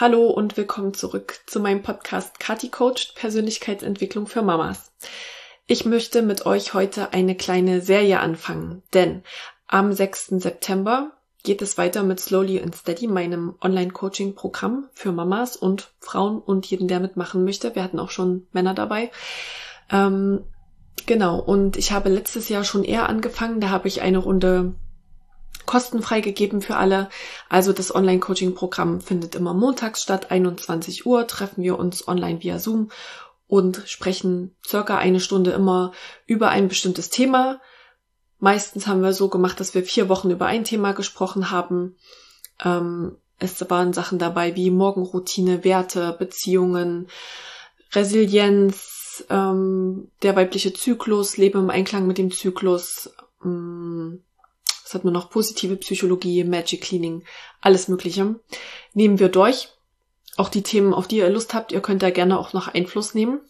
Hallo und willkommen zurück zu meinem Podcast Kati Coached Persönlichkeitsentwicklung für Mamas. Ich möchte mit euch heute eine kleine Serie anfangen, denn am 6. September geht es weiter mit Slowly and Steady, meinem Online-Coaching-Programm für Mamas und Frauen und jeden, der mitmachen möchte. Wir hatten auch schon Männer dabei. Ähm, genau, und ich habe letztes Jahr schon eher angefangen. Da habe ich eine Runde kostenfrei gegeben für alle. Also das Online-Coaching-Programm findet immer montags statt, 21 Uhr treffen wir uns online via Zoom und sprechen circa eine Stunde immer über ein bestimmtes Thema. Meistens haben wir so gemacht, dass wir vier Wochen über ein Thema gesprochen haben. Ähm, es waren Sachen dabei wie Morgenroutine, Werte, Beziehungen, Resilienz, ähm, der weibliche Zyklus, Lebe im Einklang mit dem Zyklus, ähm, was hat man noch? Positive Psychologie, Magic Cleaning, alles Mögliche. Nehmen wir durch. Auch die Themen, auf die ihr Lust habt, ihr könnt da gerne auch noch Einfluss nehmen.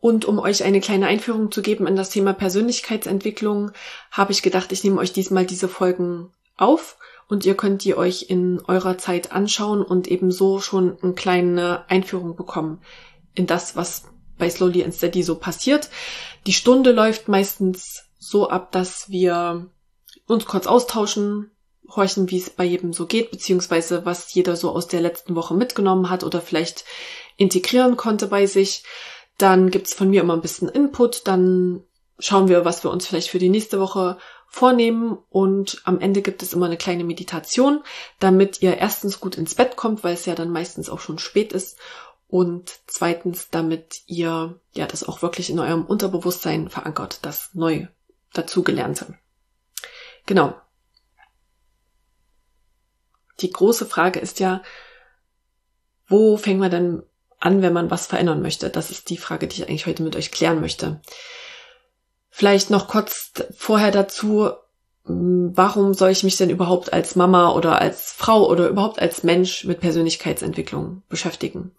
Und um euch eine kleine Einführung zu geben in das Thema Persönlichkeitsentwicklung, habe ich gedacht, ich nehme euch diesmal diese Folgen auf und ihr könnt die euch in eurer Zeit anschauen und ebenso schon eine kleine Einführung bekommen in das, was bei Slowly and Steady so passiert. Die Stunde läuft meistens so ab, dass wir uns kurz austauschen, horchen, wie es bei jedem so geht, beziehungsweise was jeder so aus der letzten Woche mitgenommen hat oder vielleicht integrieren konnte bei sich. Dann gibt's von mir immer ein bisschen Input, dann schauen wir, was wir uns vielleicht für die nächste Woche vornehmen und am Ende gibt es immer eine kleine Meditation, damit ihr erstens gut ins Bett kommt, weil es ja dann meistens auch schon spät ist und zweitens, damit ihr ja das auch wirklich in eurem Unterbewusstsein verankert, das neu dazugelernte. Genau. Die große Frage ist ja, wo fängt man denn an, wenn man was verändern möchte? Das ist die Frage, die ich eigentlich heute mit euch klären möchte. Vielleicht noch kurz vorher dazu, hm, warum soll ich mich denn überhaupt als Mama oder als Frau oder überhaupt als Mensch mit Persönlichkeitsentwicklung beschäftigen?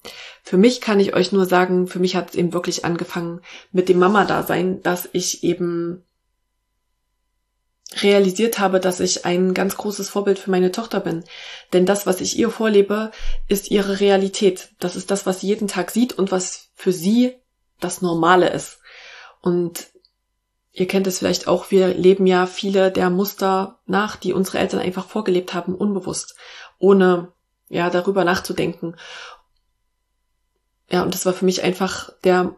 Für mich kann ich euch nur sagen, für mich hat es eben wirklich angefangen mit dem Mama-Dasein, dass ich eben realisiert habe, dass ich ein ganz großes Vorbild für meine Tochter bin. Denn das, was ich ihr vorlebe, ist ihre Realität. Das ist das, was sie jeden Tag sieht und was für sie das Normale ist. Und ihr kennt es vielleicht auch, wir leben ja viele der Muster nach, die unsere Eltern einfach vorgelebt haben, unbewusst, ohne ja darüber nachzudenken. Ja, und das war für mich einfach der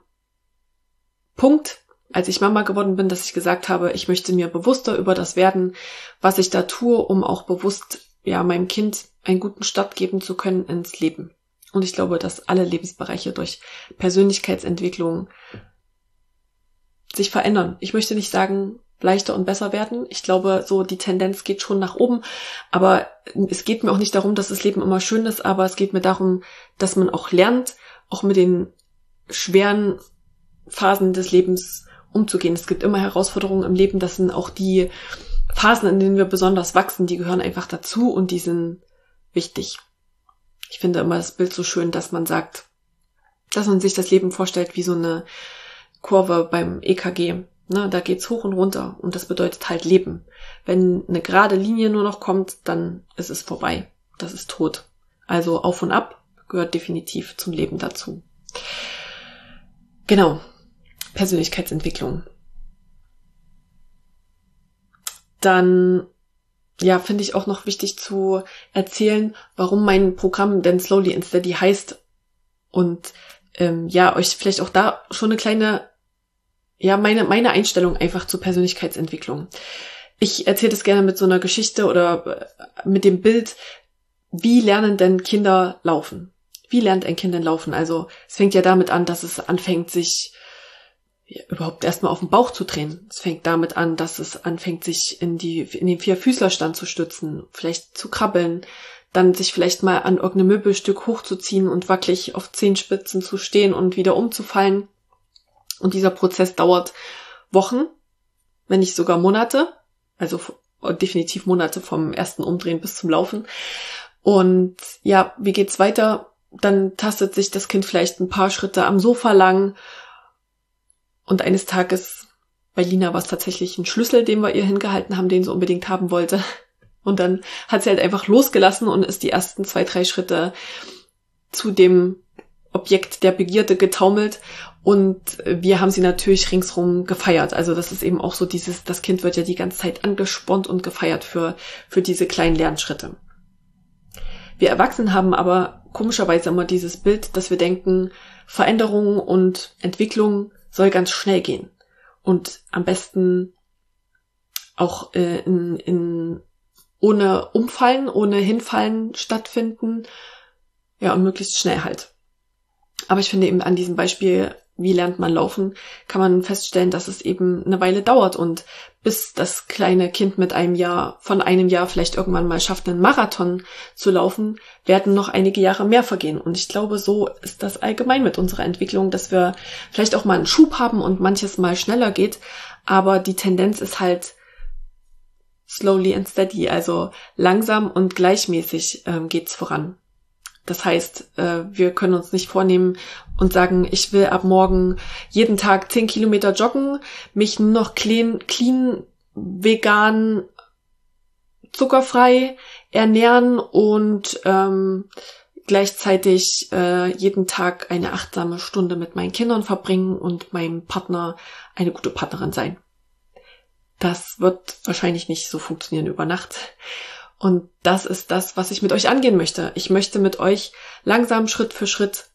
Punkt, als ich Mama geworden bin, dass ich gesagt habe, ich möchte mir bewusster über das werden, was ich da tue, um auch bewusst ja meinem Kind einen guten Start geben zu können ins Leben. Und ich glaube, dass alle Lebensbereiche durch Persönlichkeitsentwicklung sich verändern. Ich möchte nicht sagen, leichter und besser werden. Ich glaube, so die Tendenz geht schon nach oben. Aber es geht mir auch nicht darum, dass das Leben immer schön ist, aber es geht mir darum, dass man auch lernt, auch mit den schweren Phasen des Lebens umzugehen. Es gibt immer Herausforderungen im Leben, das sind auch die Phasen, in denen wir besonders wachsen, die gehören einfach dazu und die sind wichtig. Ich finde immer das Bild so schön, dass man sagt, dass man sich das Leben vorstellt wie so eine Kurve beim EKG. Ne, da geht's hoch und runter und das bedeutet halt Leben. Wenn eine gerade Linie nur noch kommt, dann ist es vorbei. Das ist tot. Also auf und ab gehört definitiv zum Leben dazu. Genau. Persönlichkeitsentwicklung. Dann, ja, finde ich auch noch wichtig zu erzählen, warum mein Programm denn Slowly and Steady heißt. Und ähm, ja, euch vielleicht auch da schon eine kleine, ja, meine, meine Einstellung einfach zur Persönlichkeitsentwicklung. Ich erzähle das gerne mit so einer Geschichte oder äh, mit dem Bild, wie lernen denn Kinder laufen? Wie lernt ein Kind denn laufen? Also es fängt ja damit an, dass es anfängt, sich überhaupt erstmal auf den Bauch zu drehen. Es fängt damit an, dass es anfängt, sich in die, in den Vierfüßlerstand zu stützen, vielleicht zu krabbeln, dann sich vielleicht mal an irgendeinem Möbelstück hochzuziehen und wackelig auf Zehenspitzen zu stehen und wieder umzufallen. Und dieser Prozess dauert Wochen, wenn nicht sogar Monate, also definitiv Monate vom ersten Umdrehen bis zum Laufen. Und ja, wie geht's weiter? Dann tastet sich das Kind vielleicht ein paar Schritte am Sofa lang und eines Tages bei Lina war es tatsächlich ein Schlüssel, den wir ihr hingehalten haben, den sie unbedingt haben wollte. Und dann hat sie halt einfach losgelassen und ist die ersten zwei, drei Schritte zu dem Objekt der Begierde getaumelt und wir haben sie natürlich ringsrum gefeiert. Also das ist eben auch so dieses, das Kind wird ja die ganze Zeit angespornt und gefeiert für, für diese kleinen Lernschritte. Wir Erwachsenen haben aber komischerweise immer dieses Bild, dass wir denken, Veränderung und Entwicklung soll ganz schnell gehen und am besten auch äh, in, in, ohne Umfallen, ohne Hinfallen stattfinden. Ja, und möglichst schnell halt. Aber ich finde eben an diesem Beispiel wie lernt man laufen, kann man feststellen, dass es eben eine Weile dauert und bis das kleine Kind mit einem Jahr, von einem Jahr vielleicht irgendwann mal schafft, einen Marathon zu laufen, werden noch einige Jahre mehr vergehen. Und ich glaube, so ist das allgemein mit unserer Entwicklung, dass wir vielleicht auch mal einen Schub haben und manches mal schneller geht, aber die Tendenz ist halt slowly and steady, also langsam und gleichmäßig ähm, geht's voran. Das heißt, äh, wir können uns nicht vornehmen und sagen, ich will ab morgen jeden Tag zehn Kilometer joggen, mich nur noch clean, clean, vegan, zuckerfrei ernähren und ähm, gleichzeitig äh, jeden Tag eine achtsame Stunde mit meinen Kindern verbringen und meinem Partner eine gute Partnerin sein. Das wird wahrscheinlich nicht so funktionieren über Nacht. Und das ist das, was ich mit euch angehen möchte. Ich möchte mit euch langsam Schritt für Schritt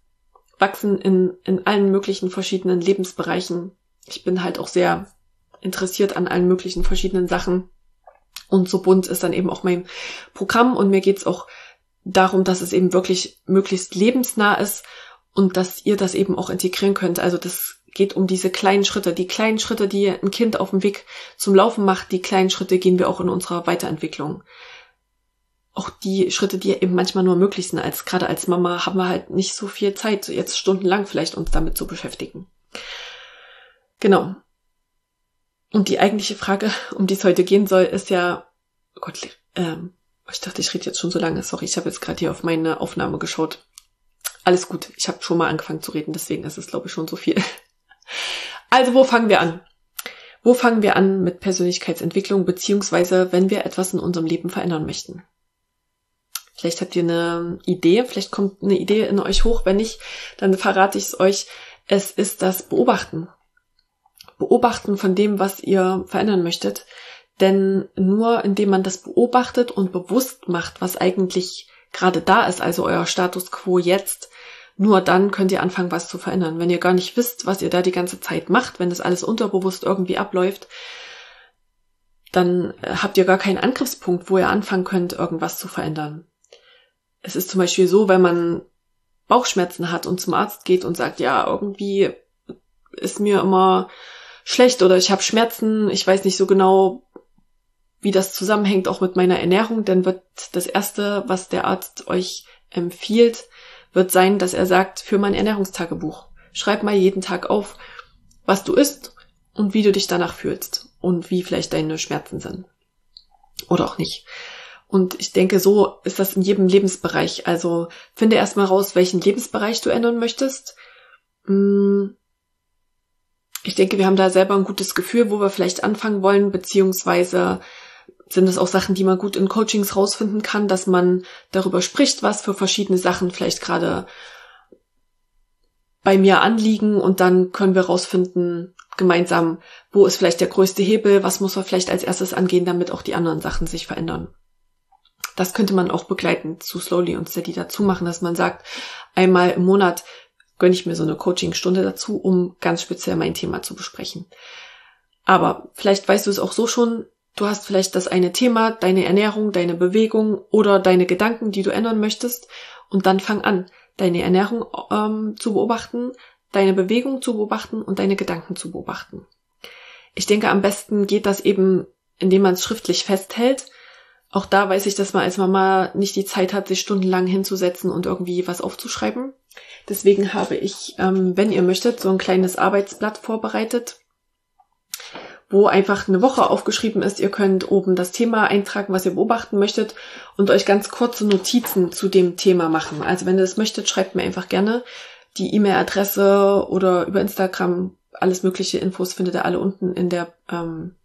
wachsen in, in allen möglichen verschiedenen Lebensbereichen. Ich bin halt auch sehr interessiert an allen möglichen verschiedenen Sachen. Und so bunt ist dann eben auch mein Programm. Und mir geht's auch darum, dass es eben wirklich möglichst lebensnah ist und dass ihr das eben auch integrieren könnt. Also das geht um diese kleinen Schritte. Die kleinen Schritte, die ein Kind auf dem Weg zum Laufen macht, die kleinen Schritte gehen wir auch in unserer Weiterentwicklung auch die Schritte, die eben manchmal nur möglich sind. Als gerade als Mama haben wir halt nicht so viel Zeit, jetzt stundenlang vielleicht uns damit zu beschäftigen. Genau. Und die eigentliche Frage, um die es heute gehen soll, ist ja, oh Gott, ähm, ich dachte, ich rede jetzt schon so lange. Sorry, ich habe jetzt gerade hier auf meine Aufnahme geschaut. Alles gut, ich habe schon mal angefangen zu reden, deswegen ist es, glaube ich, schon so viel. Also, wo fangen wir an? Wo fangen wir an mit Persönlichkeitsentwicklung, beziehungsweise wenn wir etwas in unserem Leben verändern möchten? Vielleicht habt ihr eine Idee, vielleicht kommt eine Idee in euch hoch. Wenn nicht, dann verrate ich es euch. Es ist das Beobachten. Beobachten von dem, was ihr verändern möchtet. Denn nur indem man das beobachtet und bewusst macht, was eigentlich gerade da ist, also euer Status quo jetzt, nur dann könnt ihr anfangen, was zu verändern. Wenn ihr gar nicht wisst, was ihr da die ganze Zeit macht, wenn das alles unterbewusst irgendwie abläuft, dann habt ihr gar keinen Angriffspunkt, wo ihr anfangen könnt, irgendwas zu verändern es ist zum Beispiel so, wenn man Bauchschmerzen hat und zum Arzt geht und sagt, ja, irgendwie ist mir immer schlecht oder ich habe Schmerzen, ich weiß nicht so genau, wie das zusammenhängt auch mit meiner Ernährung, dann wird das Erste, was der Arzt euch empfiehlt, wird sein, dass er sagt, für mein Ernährungstagebuch. Schreib mal jeden Tag auf, was du isst und wie du dich danach fühlst und wie vielleicht deine Schmerzen sind. Oder auch nicht. Und ich denke, so ist das in jedem Lebensbereich. Also finde erstmal raus, welchen Lebensbereich du ändern möchtest. Hm. Ich denke, wir haben da selber ein gutes Gefühl, wo wir vielleicht anfangen wollen, beziehungsweise sind es auch Sachen, die man gut in Coachings rausfinden kann, dass man darüber spricht, was für verschiedene Sachen vielleicht gerade bei mir anliegen und dann können wir rausfinden gemeinsam, wo ist vielleicht der größte Hebel, was muss man vielleicht als erstes angehen, damit auch die anderen Sachen sich verändern. Das könnte man auch begleitend zu Slowly und Steady dazu machen, dass man sagt, einmal im Monat gönne ich mir so eine Coachingstunde dazu, um ganz speziell mein Thema zu besprechen. Aber vielleicht weißt du es auch so schon, du hast vielleicht das eine Thema, deine Ernährung, deine Bewegung oder deine Gedanken, die du ändern möchtest, und dann fang an, deine Ernährung ähm, zu beobachten, deine Bewegung zu beobachten und deine Gedanken zu beobachten. Ich denke, am besten geht das eben, indem man es schriftlich festhält Auch da weiß ich, dass man als Mama nicht die Zeit hat, sich stundenlang hinzusetzen und irgendwie was aufzuschreiben. Deswegen habe ich, ähm, wenn ihr möchtet, so ein kleines Arbeitsblatt vorbereitet, wo einfach eine Woche aufgeschrieben ist. Ihr könnt oben das Thema eintragen, was ihr beobachten möchtet und euch ganz kurze Notizen zu dem Thema machen. Also wenn ihr das möchtet, schreibt mir einfach gerne die E-Mail-Adresse oder über Instagram. Alles mögliche Infos findet ihr alle unten in der, ähm,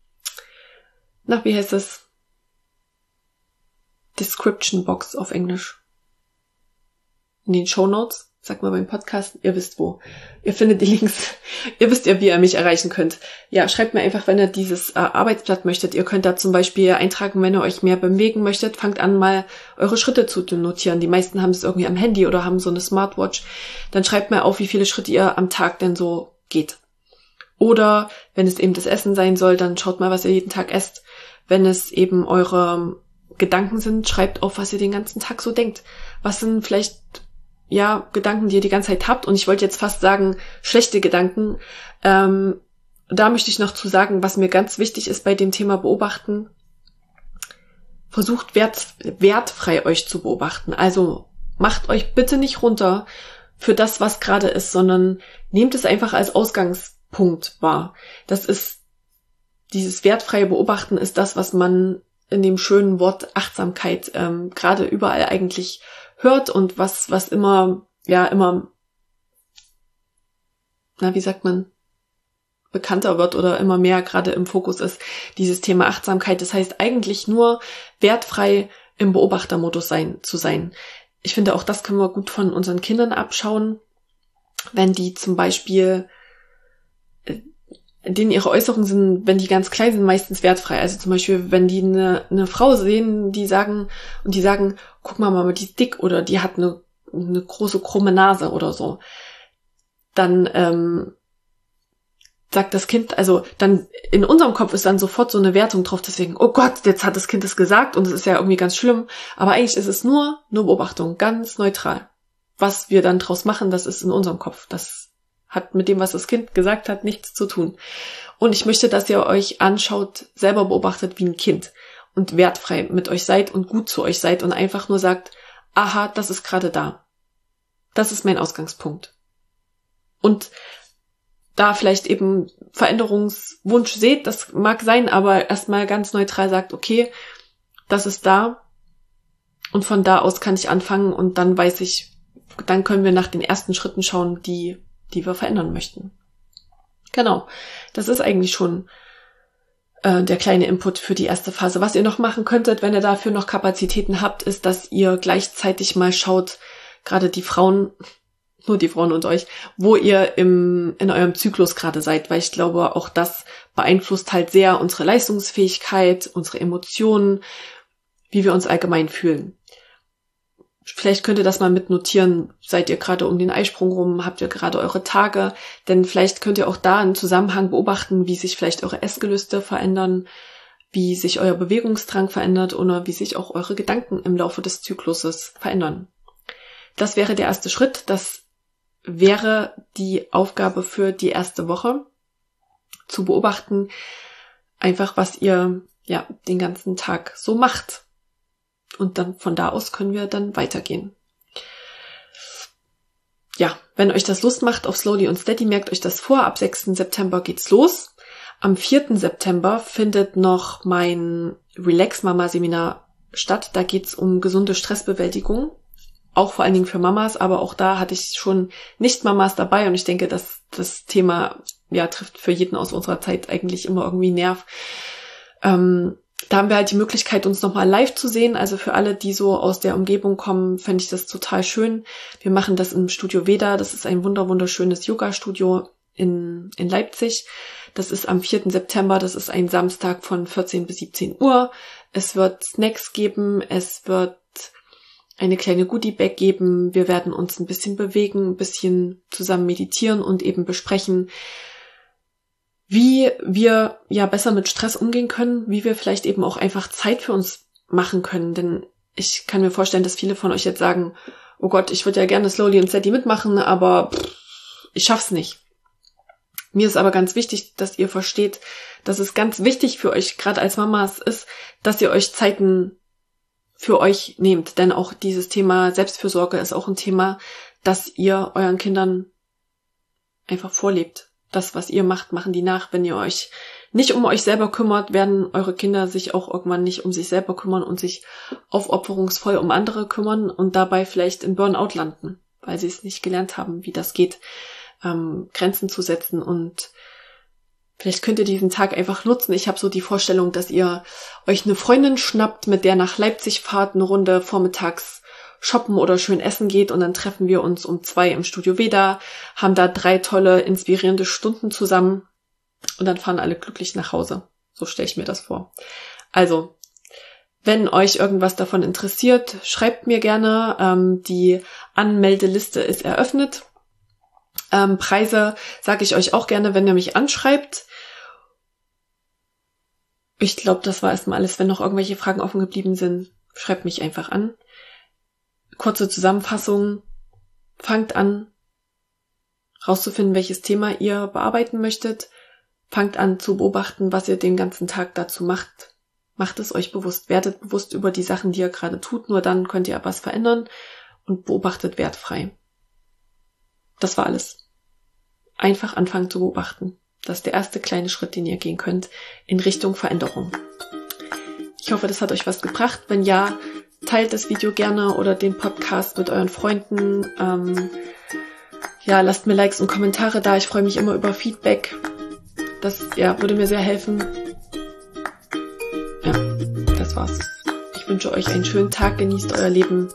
na, wie heißt das? Description Box auf Englisch. In den Show Notes. Sag mal beim Podcast, ihr wisst wo. Ihr findet die Links. ihr wisst ja, wie ihr mich erreichen könnt. Ja, schreibt mir einfach, wenn ihr dieses äh, Arbeitsblatt möchtet. Ihr könnt da zum Beispiel eintragen, wenn ihr euch mehr bewegen möchtet, fangt an mal eure Schritte zu notieren. Die meisten haben es irgendwie am Handy oder haben so eine Smartwatch. Dann schreibt mal auf, wie viele Schritte ihr am Tag denn so geht. Oder wenn es eben das Essen sein soll, dann schaut mal, was ihr jeden Tag esst. Wenn es eben eure Gedanken sind, schreibt auf, was ihr den ganzen Tag so denkt. Was sind vielleicht, ja, Gedanken, die ihr die ganze Zeit habt? Und ich wollte jetzt fast sagen, schlechte Gedanken. Ähm, da möchte ich noch zu sagen, was mir ganz wichtig ist bei dem Thema Beobachten. Versucht wert, wertfrei euch zu beobachten. Also macht euch bitte nicht runter für das, was gerade ist, sondern nehmt es einfach als Ausgangspunkt wahr. Das ist dieses wertfreie Beobachten ist das, was man in dem schönen Wort Achtsamkeit ähm, gerade überall eigentlich hört und was, was immer, ja, immer, na, wie sagt man, bekannter wird oder immer mehr gerade im Fokus ist, dieses Thema Achtsamkeit. Das heißt eigentlich nur wertfrei im Beobachtermodus sein, zu sein. Ich finde auch das können wir gut von unseren Kindern abschauen, wenn die zum Beispiel denen ihre Äußerungen sind, wenn die ganz klein sind, meistens wertfrei. Also zum Beispiel, wenn die eine, eine Frau sehen, die sagen, und die sagen, guck mal, Mama, die ist dick oder die hat eine, eine große krumme Nase oder so, dann ähm, sagt das Kind, also dann in unserem Kopf ist dann sofort so eine Wertung drauf, deswegen, oh Gott, jetzt hat das Kind es gesagt und es ist ja irgendwie ganz schlimm. Aber eigentlich ist es nur eine Beobachtung, ganz neutral. Was wir dann draus machen, das ist in unserem Kopf. Das hat mit dem, was das Kind gesagt hat, nichts zu tun. Und ich möchte, dass ihr euch anschaut, selber beobachtet wie ein Kind und wertfrei mit euch seid und gut zu euch seid und einfach nur sagt, aha, das ist gerade da. Das ist mein Ausgangspunkt. Und da vielleicht eben Veränderungswunsch seht, das mag sein, aber erstmal ganz neutral sagt, okay, das ist da. Und von da aus kann ich anfangen und dann weiß ich, dann können wir nach den ersten Schritten schauen, die die wir verändern möchten. Genau, das ist eigentlich schon äh, der kleine Input für die erste Phase. Was ihr noch machen könntet, wenn ihr dafür noch Kapazitäten habt, ist, dass ihr gleichzeitig mal schaut, gerade die Frauen, nur die Frauen und euch, wo ihr im, in eurem Zyklus gerade seid, weil ich glaube, auch das beeinflusst halt sehr unsere Leistungsfähigkeit, unsere Emotionen, wie wir uns allgemein fühlen. Vielleicht könnt ihr das mal mitnotieren. Seid ihr gerade um den Eisprung rum? Habt ihr gerade eure Tage? Denn vielleicht könnt ihr auch da einen Zusammenhang beobachten, wie sich vielleicht eure Essgelüste verändern, wie sich euer Bewegungsdrang verändert oder wie sich auch eure Gedanken im Laufe des Zykluses verändern. Das wäre der erste Schritt. Das wäre die Aufgabe für die erste Woche. Zu beobachten, einfach was ihr ja den ganzen Tag so macht und dann von da aus können wir dann weitergehen. Ja, wenn euch das Lust macht auf Slowly und Steady, merkt euch das vor. Ab 6. September geht's los. Am 4. September findet noch mein Relax Mama Seminar statt. Da geht's um gesunde Stressbewältigung. Auch vor allen Dingen für Mamas, aber auch da hatte ich schon Nicht-Mamas dabei und ich denke, dass das Thema ja trifft für jeden aus unserer Zeit eigentlich immer irgendwie Nerv. Ähm, da haben wir halt die Möglichkeit, uns nochmal live zu sehen. Also für alle, die so aus der Umgebung kommen, fände ich das total schön. Wir machen das im Studio Veda. Das ist ein wunder wunderschönes Yoga-Studio in, in Leipzig. Das ist am 4. September. Das ist ein Samstag von 14 bis 17 Uhr. Es wird Snacks geben. Es wird eine kleine Goodie-Bag geben. Wir werden uns ein bisschen bewegen, ein bisschen zusammen meditieren und eben besprechen, wie wir ja besser mit Stress umgehen können, wie wir vielleicht eben auch einfach Zeit für uns machen können. Denn ich kann mir vorstellen, dass viele von euch jetzt sagen, oh Gott, ich würde ja gerne Slowly und Steady mitmachen, aber pff, ich schaff's nicht. Mir ist aber ganz wichtig, dass ihr versteht, dass es ganz wichtig für euch, gerade als Mamas, ist, dass ihr euch Zeiten für euch nehmt. Denn auch dieses Thema Selbstfürsorge ist auch ein Thema, das ihr euren Kindern einfach vorlebt. Das, was ihr macht, machen die nach. Wenn ihr euch nicht um euch selber kümmert, werden eure Kinder sich auch irgendwann nicht um sich selber kümmern und sich aufopferungsvoll um andere kümmern und dabei vielleicht in Burnout landen, weil sie es nicht gelernt haben, wie das geht, ähm, Grenzen zu setzen und Vielleicht könnt ihr diesen Tag einfach nutzen. Ich habe so die Vorstellung, dass ihr euch eine Freundin schnappt, mit der nach Leipzig fahrt, eine Runde vormittags shoppen oder schön essen geht und dann treffen wir uns um zwei im Studio Veda, haben da drei tolle, inspirierende Stunden zusammen und dann fahren alle glücklich nach Hause. So stelle ich mir das vor. Also, wenn euch irgendwas davon interessiert, schreibt mir gerne. Ähm, die Anmeldeliste ist eröffnet. Ähm, Preise sage ich euch auch gerne, wenn ihr mich anschreibt. Ich glaube, das war erstmal alles. Wenn noch irgendwelche Fragen offen geblieben sind, schreibt mich einfach an. Kurze Zusammenfassung. Fangt an, rauszufinden, welches Thema ihr bearbeiten möchtet. Fangt an zu beobachten, was ihr den ganzen Tag dazu macht. Macht es euch bewusst. Werdet bewusst über die Sachen, die ihr gerade tut. Nur dann könnt ihr was verändern und beobachtet wertfrei. Das war alles. Einfach anfangen zu beobachten. Das ist der erste kleine Schritt, den ihr gehen könnt in Richtung Veränderung. Ich hoffe, das hat euch was gebracht. Wenn ja, teilt das Video gerne oder den Podcast mit euren Freunden. Ähm, ja, lasst mir Likes und Kommentare da. Ich freue mich immer über Feedback. Das ja, würde mir sehr helfen. Ja, das war's. Ich wünsche euch einen schönen Tag, genießt euer Leben